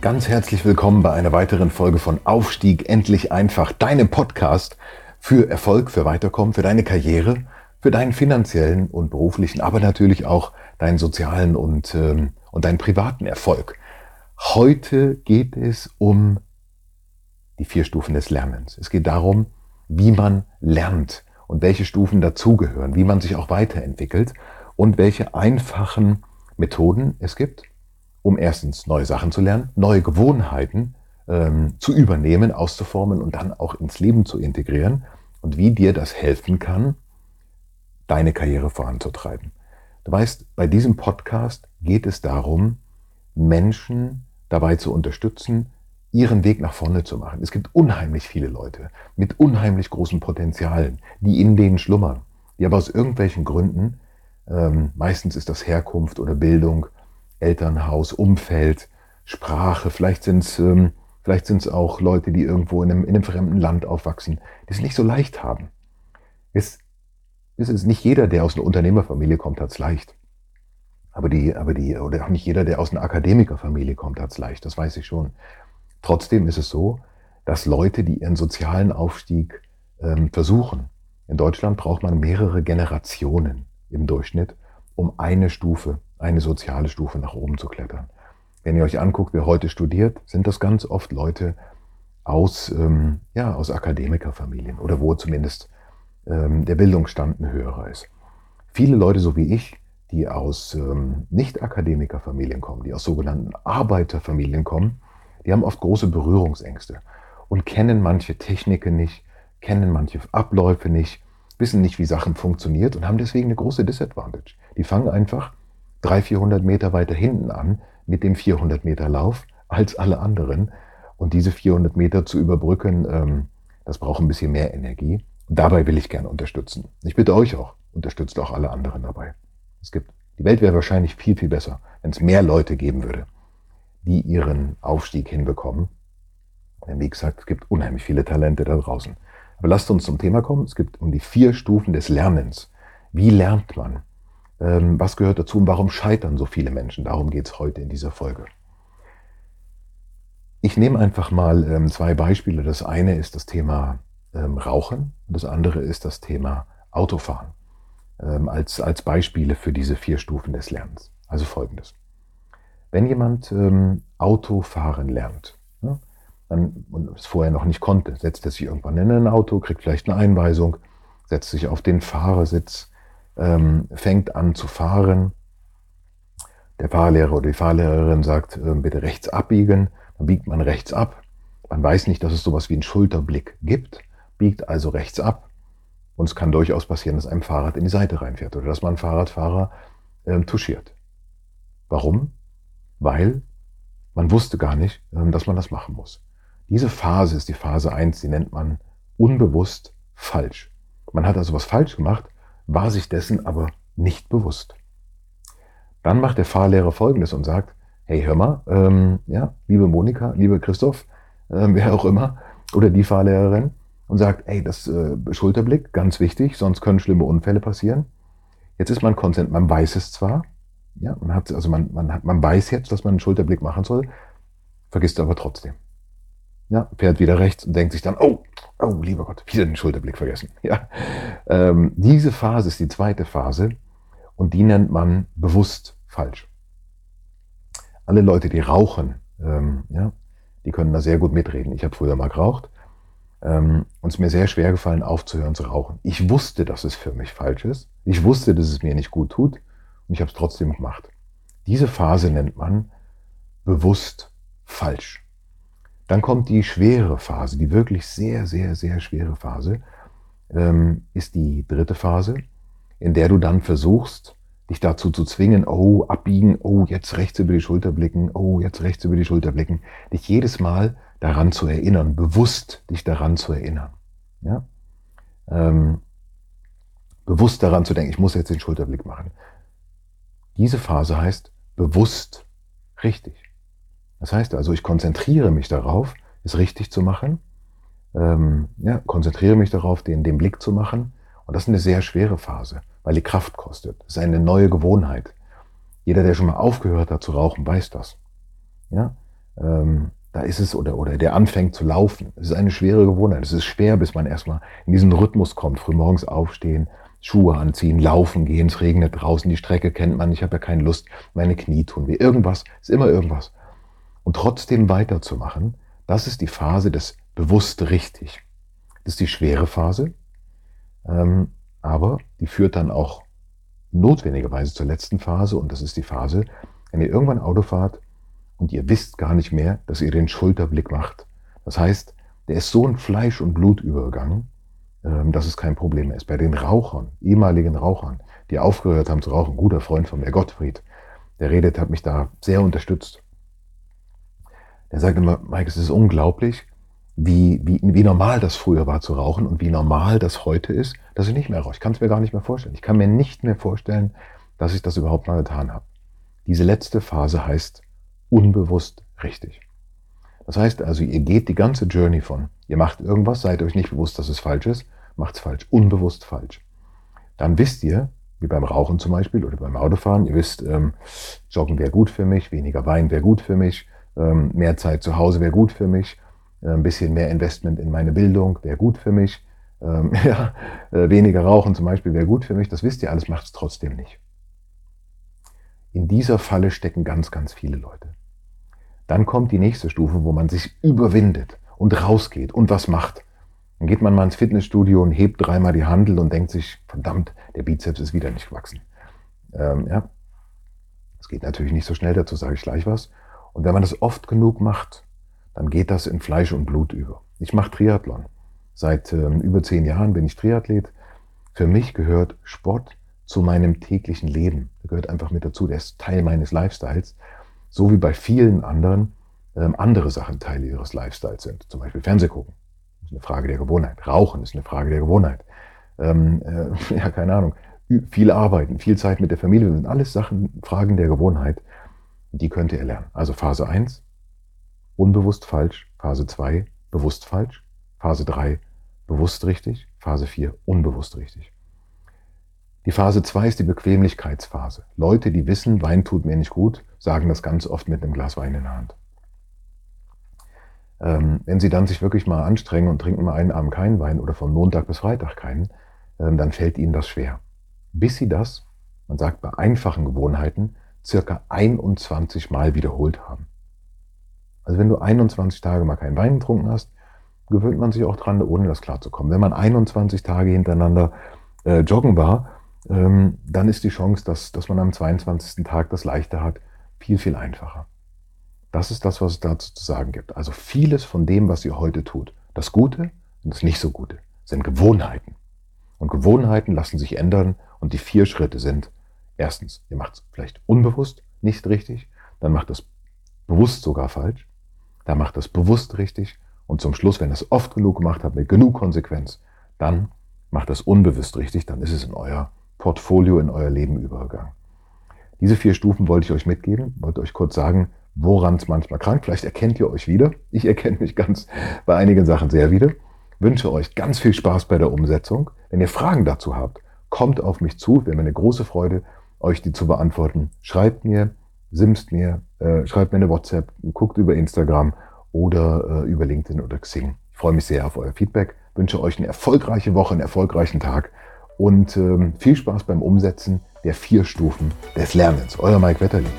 Ganz herzlich willkommen bei einer weiteren Folge von Aufstieg endlich einfach, deinem Podcast für Erfolg, für Weiterkommen, für deine Karriere, für deinen finanziellen und beruflichen, aber natürlich auch deinen sozialen und, ähm, und deinen privaten Erfolg. Heute geht es um die vier Stufen des Lernens. Es geht darum, wie man lernt und welche Stufen dazugehören, wie man sich auch weiterentwickelt und welche einfachen Methoden es gibt, um erstens neue Sachen zu lernen, neue Gewohnheiten ähm, zu übernehmen, auszuformen und dann auch ins Leben zu integrieren und wie dir das helfen kann, deine Karriere voranzutreiben. Du weißt, bei diesem Podcast geht es darum, Menschen dabei zu unterstützen, ihren Weg nach vorne zu machen. Es gibt unheimlich viele Leute mit unheimlich großen Potenzialen, die in denen schlummern, die aber aus irgendwelchen Gründen, ähm, meistens ist das Herkunft oder Bildung Elternhaus, Umfeld, Sprache, vielleicht sind es ähm, vielleicht sind's auch Leute, die irgendwo in einem, in einem fremden Land aufwachsen, die es nicht so leicht haben. Es, es ist nicht jeder, der aus einer Unternehmerfamilie kommt, hat es leicht. Aber die, aber die, oder auch nicht jeder, der aus einer Akademikerfamilie kommt, hat es leicht, das weiß ich schon. Trotzdem ist es so, dass Leute, die ihren sozialen Aufstieg ähm, versuchen, in Deutschland braucht man mehrere Generationen im Durchschnitt, um eine Stufe eine soziale Stufe nach oben zu klettern. Wenn ihr euch anguckt, wer heute studiert, sind das ganz oft Leute aus, ähm, ja, aus Akademikerfamilien oder wo zumindest ähm, der Bildungsstand ein höherer ist. Viele Leute, so wie ich, die aus ähm, Nicht-Akademikerfamilien kommen, die aus sogenannten Arbeiterfamilien kommen, die haben oft große Berührungsängste und kennen manche Techniken nicht, kennen manche Abläufe nicht, wissen nicht, wie Sachen funktioniert und haben deswegen eine große Disadvantage. Die fangen einfach 300, 400 Meter weiter hinten an mit dem 400 Meter Lauf als alle anderen. Und diese 400 Meter zu überbrücken, ähm, das braucht ein bisschen mehr Energie. Und dabei will ich gerne unterstützen. Ich bitte euch auch, unterstützt auch alle anderen dabei. Es gibt, die Welt wäre wahrscheinlich viel, viel besser, wenn es mehr Leute geben würde, die ihren Aufstieg hinbekommen. Denn wie gesagt, es gibt unheimlich viele Talente da draußen. Aber lasst uns zum Thema kommen. Es gibt um die vier Stufen des Lernens. Wie lernt man? Ähm, was gehört dazu und warum scheitern so viele Menschen? Darum geht es heute in dieser Folge. Ich nehme einfach mal ähm, zwei Beispiele. Das eine ist das Thema ähm, Rauchen und das andere ist das Thema Autofahren als, als Beispiele für diese vier Stufen des Lernens. Also folgendes. Wenn jemand ähm, Autofahren lernt, ne, dann, und es vorher noch nicht konnte, setzt er sich irgendwann in ein Auto, kriegt vielleicht eine Einweisung, setzt sich auf den Fahrersitz, ähm, fängt an zu fahren. Der Fahrlehrer oder die Fahrlehrerin sagt, äh, bitte rechts abbiegen. Dann biegt man rechts ab. Man weiß nicht, dass es sowas wie einen Schulterblick gibt, biegt also rechts ab. Und es kann durchaus passieren, dass einem Fahrrad in die Seite reinfährt oder dass man Fahrradfahrer äh, touchiert. Warum? Weil man wusste gar nicht, äh, dass man das machen muss. Diese Phase ist die Phase 1, die nennt man unbewusst falsch. Man hat also was falsch gemacht war sich dessen aber nicht bewusst. Dann macht der Fahrlehrer Folgendes und sagt, hey, hör mal, ähm, ja, liebe Monika, liebe Christoph, äh, wer auch immer, oder die Fahrlehrerin, und sagt, hey, das äh, Schulterblick, ganz wichtig, sonst können schlimme Unfälle passieren. Jetzt ist man konzentriert, man weiß es zwar, ja, man hat, also man, man, hat, man weiß jetzt, dass man einen Schulterblick machen soll, vergisst aber trotzdem. Ja, fährt wieder rechts und denkt sich dann, oh, oh, lieber Gott, wieder den Schulterblick vergessen. Ja, ähm, diese Phase ist die zweite Phase und die nennt man bewusst falsch. Alle Leute, die rauchen, ähm, ja, die können da sehr gut mitreden. Ich habe früher mal geraucht ähm, und es mir sehr schwer gefallen, aufzuhören zu rauchen. Ich wusste, dass es für mich falsch ist. Ich wusste, dass es mir nicht gut tut und ich habe es trotzdem gemacht. Diese Phase nennt man bewusst falsch. Dann kommt die schwere Phase, die wirklich sehr, sehr, sehr schwere Phase, ähm, ist die dritte Phase, in der du dann versuchst, dich dazu zu zwingen, oh, abbiegen, oh, jetzt rechts über die Schulter blicken, oh, jetzt rechts über die Schulter blicken, dich jedes Mal daran zu erinnern, bewusst dich daran zu erinnern. Ja? Ähm, bewusst daran zu denken, ich muss jetzt den Schulterblick machen. Diese Phase heißt bewusst richtig. Das heißt also, ich konzentriere mich darauf, es richtig zu machen, ähm, ja, konzentriere mich darauf, den, den Blick zu machen. Und das ist eine sehr schwere Phase, weil die Kraft kostet. Das ist eine neue Gewohnheit. Jeder, der schon mal aufgehört hat zu rauchen, weiß das. Ja, ähm, da ist es, oder, oder der anfängt zu laufen. Es ist eine schwere Gewohnheit. Es ist schwer, bis man erstmal in diesen Rhythmus kommt. Frühmorgens aufstehen, Schuhe anziehen, laufen gehen, es regnet draußen, die Strecke kennt man, ich habe ja keine Lust, meine Knie tun weh. Irgendwas, ist immer irgendwas. Und trotzdem weiterzumachen, das ist die Phase des bewusst richtig. Das ist die schwere Phase, ähm, aber die führt dann auch notwendigerweise zur letzten Phase und das ist die Phase, wenn ihr irgendwann Auto fahrt und ihr wisst gar nicht mehr, dass ihr den Schulterblick macht. Das heißt, der ist so ein Fleisch- und Blutübergang, ähm, dass es kein Problem mehr ist. Bei den Rauchern, ehemaligen Rauchern, die aufgehört haben zu rauchen, guter Freund von mir, Gottfried, der redet, hat mich da sehr unterstützt. Der sagt immer, Mike, es ist unglaublich, wie, wie, wie normal das früher war zu rauchen und wie normal das heute ist, dass ich nicht mehr rauche. Ich kann es mir gar nicht mehr vorstellen. Ich kann mir nicht mehr vorstellen, dass ich das überhaupt mal getan habe. Diese letzte Phase heißt unbewusst richtig. Das heißt also, ihr geht die ganze Journey von, ihr macht irgendwas, seid euch nicht bewusst, dass es falsch ist, macht es falsch, unbewusst falsch. Dann wisst ihr, wie beim Rauchen zum Beispiel oder beim Autofahren, ihr wisst, ähm, Joggen wäre gut für mich, weniger Wein wäre gut für mich, mehr Zeit zu Hause wäre gut für mich, äh, ein bisschen mehr Investment in meine Bildung wäre gut für mich, ähm, ja, äh, weniger Rauchen zum Beispiel wäre gut für mich, das wisst ihr alles, macht es trotzdem nicht. In dieser Falle stecken ganz, ganz viele Leute. Dann kommt die nächste Stufe, wo man sich überwindet und rausgeht und was macht. Dann geht man mal ins Fitnessstudio und hebt dreimal die Handel und denkt sich, verdammt, der Bizeps ist wieder nicht gewachsen. Ähm, ja, das geht natürlich nicht so schnell, dazu sage ich gleich was. Und wenn man das oft genug macht, dann geht das in Fleisch und Blut über. Ich mache Triathlon. Seit ähm, über zehn Jahren bin ich Triathlet. Für mich gehört Sport zu meinem täglichen Leben. Der gehört einfach mit dazu. Der ist Teil meines Lifestyles so wie bei vielen anderen ähm, andere Sachen Teile ihres Lifestyles sind. Zum Beispiel Fernsehgucken. Das ist eine Frage der Gewohnheit. Rauchen ist eine Frage der Gewohnheit. Ähm, äh, ja, keine Ahnung. Viel arbeiten, viel Zeit mit der Familie, das sind alles Sachen, Fragen der Gewohnheit. Die könnt ihr lernen. Also Phase 1, unbewusst falsch. Phase 2, bewusst falsch. Phase 3, bewusst richtig. Phase 4, unbewusst richtig. Die Phase 2 ist die Bequemlichkeitsphase. Leute, die wissen, Wein tut mir nicht gut, sagen das ganz oft mit einem Glas Wein in der Hand. Ähm, wenn sie dann sich wirklich mal anstrengen und trinken mal einen Abend keinen Wein oder von Montag bis Freitag keinen, ähm, dann fällt ihnen das schwer. Bis sie das, man sagt bei einfachen Gewohnheiten, circa 21 Mal wiederholt haben. Also wenn du 21 Tage mal keinen Wein getrunken hast, gewöhnt man sich auch dran, ohne das klarzukommen. Wenn man 21 Tage hintereinander äh, joggen war, ähm, dann ist die Chance, dass, dass man am 22. Tag das Leichte hat, viel, viel einfacher. Das ist das, was es dazu zu sagen gibt. Also vieles von dem, was ihr heute tut, das Gute und das nicht so Gute, sind Gewohnheiten. Und Gewohnheiten lassen sich ändern und die vier Schritte sind, erstens, ihr macht es vielleicht unbewusst nicht richtig, dann macht es bewusst sogar falsch, dann macht es bewusst richtig und zum Schluss, wenn ihr es oft genug gemacht habt, mit genug Konsequenz, dann macht es unbewusst richtig, dann ist es in euer Portfolio in euer Leben übergegangen. Diese vier Stufen wollte ich euch mitgeben, wollte euch kurz sagen, woran es manchmal krankt. Vielleicht erkennt ihr euch wieder. Ich erkenne mich ganz bei einigen Sachen sehr wieder. Wünsche euch ganz viel Spaß bei der Umsetzung. Wenn ihr Fragen dazu habt, kommt auf mich zu. Wäre mir eine große Freude, euch die zu beantworten. Schreibt mir, simst mir, äh, schreibt mir eine WhatsApp, guckt über Instagram oder äh, über LinkedIn oder Xing. Ich freue mich sehr auf euer Feedback. Wünsche euch eine erfolgreiche Woche, einen erfolgreichen Tag und ähm, viel Spaß beim Umsetzen der vier Stufen des Lernens. Euer Mike Wetterling.